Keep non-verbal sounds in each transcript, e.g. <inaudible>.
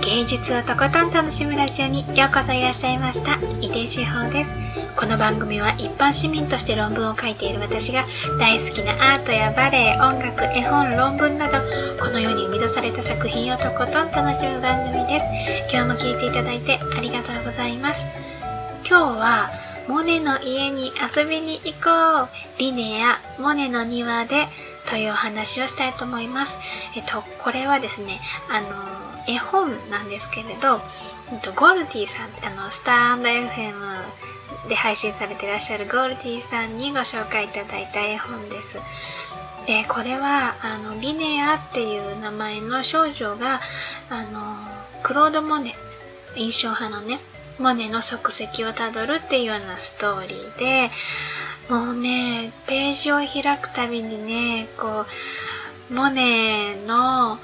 芸術をとことん楽しむラジオにようこそいらっしゃいました。井出志保です。この番組は一般市民として論文を書いている私が大好きなアートやバレエ音楽絵本論文などこの世に生み出された作品をとことん楽しむ番組です。今日も聴いていただいてありがとうございます。今日はモネの家に遊びに行こう。リネやモネの庭でというお話をしたいと思います。えっと、これはですね、あの、絵本なんですけれど、えっと、ゴルディさん、あの、スター &FM で配信されていらっしゃるゴルディさんにご紹介いただいた絵本です。で、これは、あの、リネアっていう名前の少女が、あの、クロード・モネ、印象派のね、モネの足跡をたどるっていうようなストーリーで、もうね、ページを開くたびにね、こう、モネの、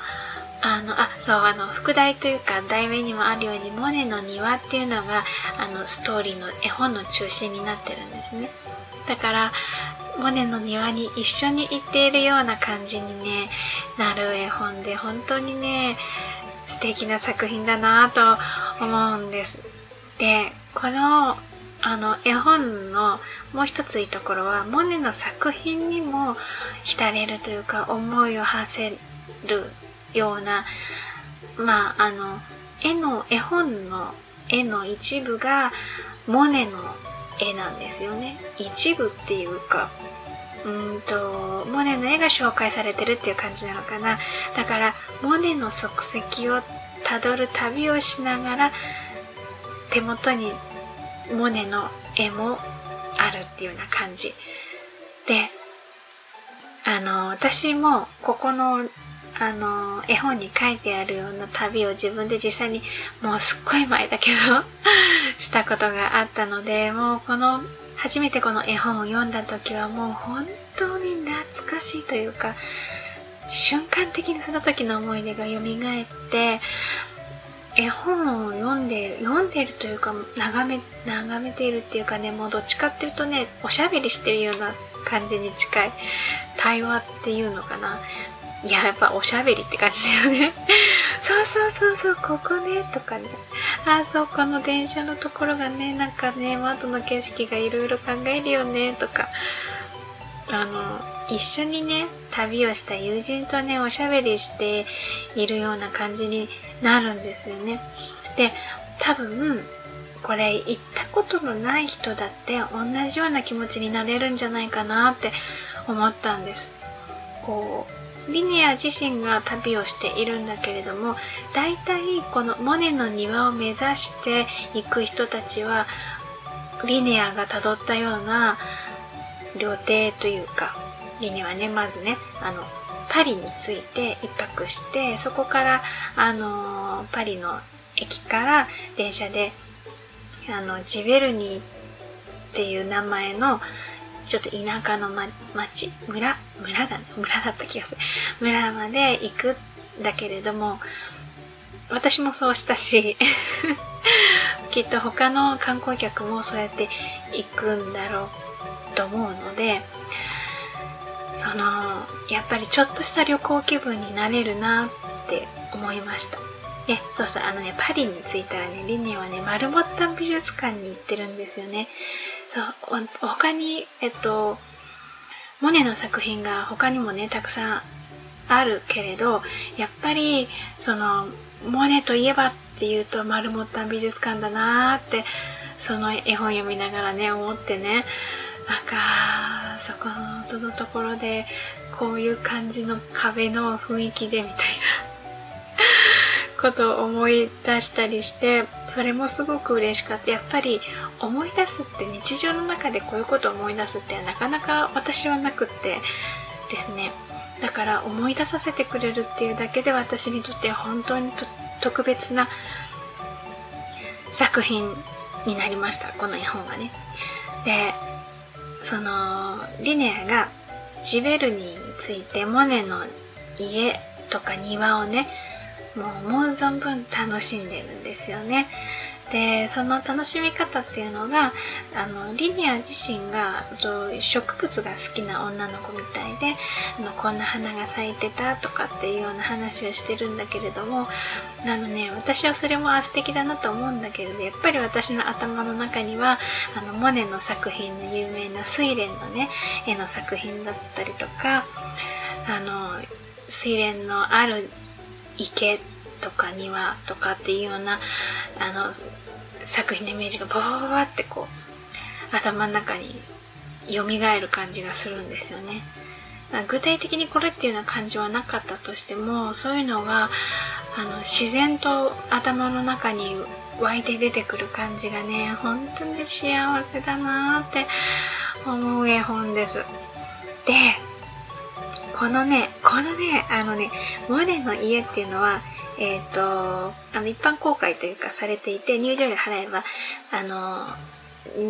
そう、あの、副題というか、題名にもあるように、モネの庭っていうのが、あの、ストーリーの絵本の中心になってるんですね。だから、モネの庭に一緒に行っているような感じにね、なる絵本で、本当にね、素敵な作品だなと思うんです。で、この、あの、絵本のもう一ついいところは、モネの作品にも浸れるというか、思いを馳せるような、まあ、あの、絵の、絵本の絵の一部が、モネの絵なんですよね。一部っていうか、うんと、モネの絵が紹介されてるっていう感じなのかな。だから、モネの足跡をたどる旅をしながら、手元にモネの絵もあるっていうような感じ。で、あの、私もここの、あの、絵本に書いてあるような旅を自分で実際にもうすっごい前だけど <laughs> したことがあったので、もうこの、初めてこの絵本を読んだ時はもう本当に懐かしいというか、瞬間的にその時の思い出が蘇って、絵本を読んで、読んでるというか、眺め、眺めているっていうかね、もうどっちかっていうとね、おしゃべりしてるような感じに近い、対話っていうのかな。いや、やっぱおしゃべりって感じだよね。<laughs> そうそうそうそう、ここね、とかね。あ、そう、この電車のところがね、なんかね、窓の景色がいろいろ考えるよね、とか。あの、一緒にね、旅をした友人とね、おしゃべりしているような感じになるんですよね。で、多分、これ行ったことのない人だって同じような気持ちになれるんじゃないかなって思ったんです。こう、リネア自身が旅をしているんだけれども、大体このモネの庭を目指して行く人たちは、リネアが辿ったような料亭というか、リネアはね、まずね、あの、パリに着いて一泊して、そこから、あのパリの駅から電車で、あの、ジベルニーっていう名前の、ちょっと田舎の、ま、町、村、村だね、村だった気がする。村まで行くんだけれども、私もそうしたし <laughs> きっと他の観光客もそうやって行くんだろうと思うので、その、やっぱりちょっとした旅行気分になれるなって思いました。で、そうそう、あのね、パリに着いたらね、リネはね、マルモッタン美術館に行ってるんですよね。そう、他に、えっと、モネの作品が他にもね、たくさんあるけれど、やっぱり、その、モネといえばっていうと、丸もった美術館だなーって、その絵本読みながらね、思ってね、なんか、そこのところで、こういう感じの壁の雰囲気でみたいな。ことを思い出したりして、それもすごく嬉しかった。やっぱり思い出すって日常の中でこういうことを思い出すってなかなか私はなくってですね。だから思い出させてくれるっていうだけで私にとって本当に特別な作品になりました。この絵本がね。で、その、リネアがジベルニーについてモネの家とか庭をね、もう思う存分楽しんでるんですよね。で、その楽しみ方っていうのが、あの、リニア自身が植物が好きな女の子みたいで、あのこんな花が咲いてたとかっていうような話をしてるんだけれども、あのね、私はそれもあ素敵だなと思うんだけれど、やっぱり私の頭の中には、あの、モネの作品の有名な睡蓮のね、絵の作品だったりとか、あの、睡蓮のある池とか庭とかっていうような、あの、作品のイメージがバーバってこう、頭の中に蘇る感じがするんですよね。具体的にこれっていうような感じはなかったとしても、そういうのが、あの、自然と頭の中に湧いて出てくる感じがね、本当に幸せだなって思う絵本です。で、このね、このね、あのね、モネの家っていうのは、えっ、ー、と、あの、一般公開というかされていて、入場料払えば、あの、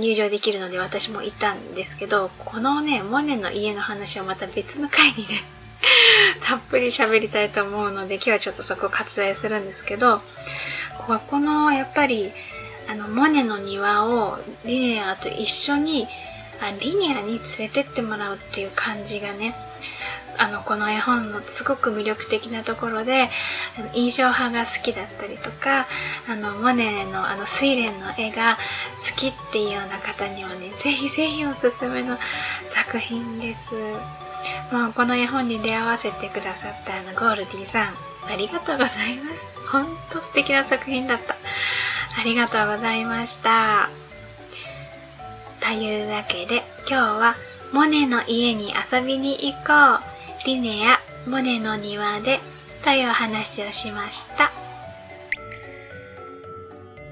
入場できるので私もいたんですけど、このね、モネの家の話はまた別の回にね <laughs> たっぷり喋りたいと思うので、今日はちょっとそこを割愛するんですけど、ここの、やっぱり、あの、モネの庭をリネアと一緒に、あリニアに連れてってもらうっていう感じがね、あの、この絵本のすごく魅力的なところで、印象派が好きだったりとか、あの、モネのあの、睡蓮の絵が好きっていうような方にはね、ぜひぜひおすすめの作品です。もうこの絵本に出会わせてくださったあの、ゴールディさん、ありがとうございます。ほんと素敵な作品だった。ありがとうございました。というわけで、今日は、モネの家に遊びに行こう。リネア・モネの庭でという話をしました。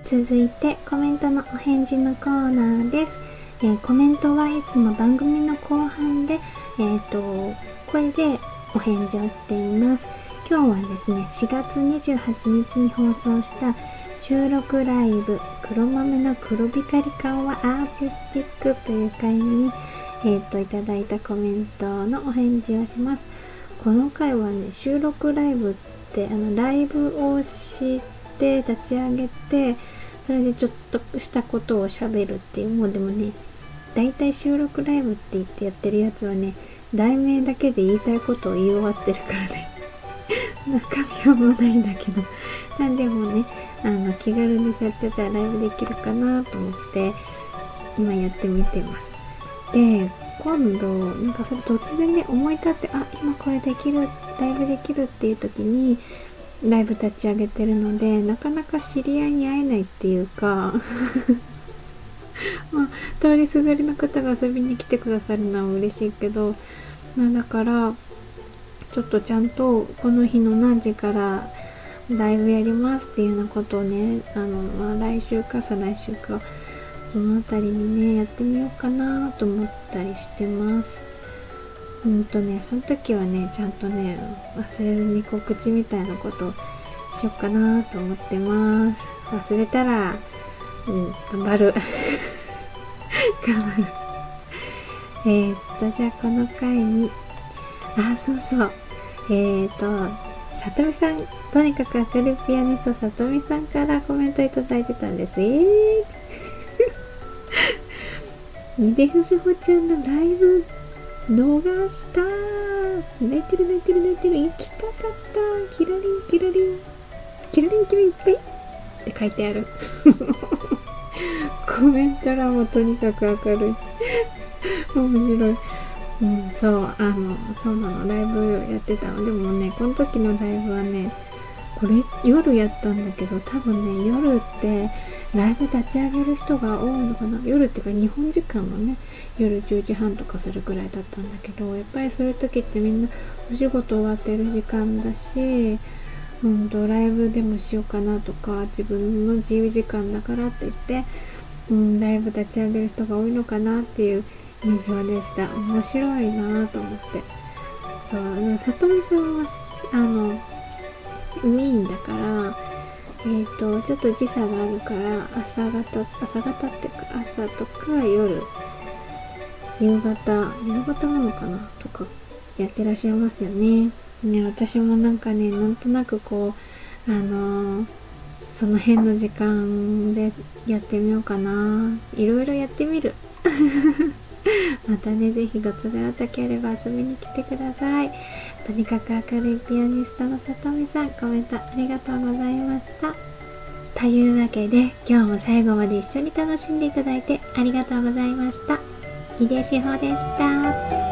続いてコメントのお返事のコーナーです。えー、コメントはいつも番組の後半で、えっ、ー、と、これでお返事をしています。今日はですね、4月28日に放送した収録ライブ黒豆の黒光り顔はアーティスティックという回にえっ、と、いただいたコメントのお返事をします。この回はね、収録ライブって、あの、ライブをして立ち上げて、それでちょっとしたことを喋るっていう、もうでもね、大体収録ライブって言ってやってるやつはね、題名だけで言いたいことを言い終わってるからね。<laughs> 中身はもうないんだけど。なんでもね、あの、気軽にやってたらライブできるかなと思って、今やってみてます。で、今度、なんかそれ突然ね、思い立って、あ、今これできる、ライブできるっていう時に、ライブ立ち上げてるので、なかなか知り合いに会えないっていうか <laughs> まあ、通りすがりの方が遊びに来てくださるのは嬉しいけど、まあだから、ちょっとちゃんとこの日の何時からライブやりますっていうようなことをね、あの、まあ来週か再来週か、その辺りにね、やってみようかなと思ったりしてます。うんとね、その時はね、ちゃんとね、忘れずに告知みたいなことしよっかなと思ってます。忘れたら、うん、頑張る。<laughs> 頑張る。え、っと、じゃあこの回に、あ、そうそう。えー、っと、さとみさん、とにかく明るいピアニストさとみさんからコメントいただいてたんです。えーイデフシホちゃんのライブ逃した。泣いてる泣いてる泣いてる。行きたかった。キラリンキラリン。キラリンキラリンピッって書いてあるコメント欄もとにかく明るい面白いうんそうあのそうなのライブやってたのでもねこの時のライブはねこれ夜やったんだけど多分ね夜ってライブ立ち上げる人が多いのかな。夜っていうか日本時間のね夜10時半とかするぐらいだったんだけどやっぱりそういう時ってみんなお仕事終わってる時間だしうんとライブでもしようかなとか自分の自由時間だからって言って、うん、ライブ立ち上げる人が多いのかなっていう印象でした。面白いなと思って。そう里見さんはあのメインだからえっ、ー、と、ちょっと時差があるから、朝方、朝方ってか、朝とか夜、夕方、夕方なのかな？とか、やってらっしゃいますよね。ね、私もなんかね、なんとなくこう、あのー、その辺の時間でやってみようかな。いろいろやってみる。<laughs> またねぜひご都合たければ遊びに来てください。とにかく明るいピアニストのさとみさんコメントありがとうございましたというわけで今日も最後まで一緒に楽しんでいただいてありがとうございました井出志保でした。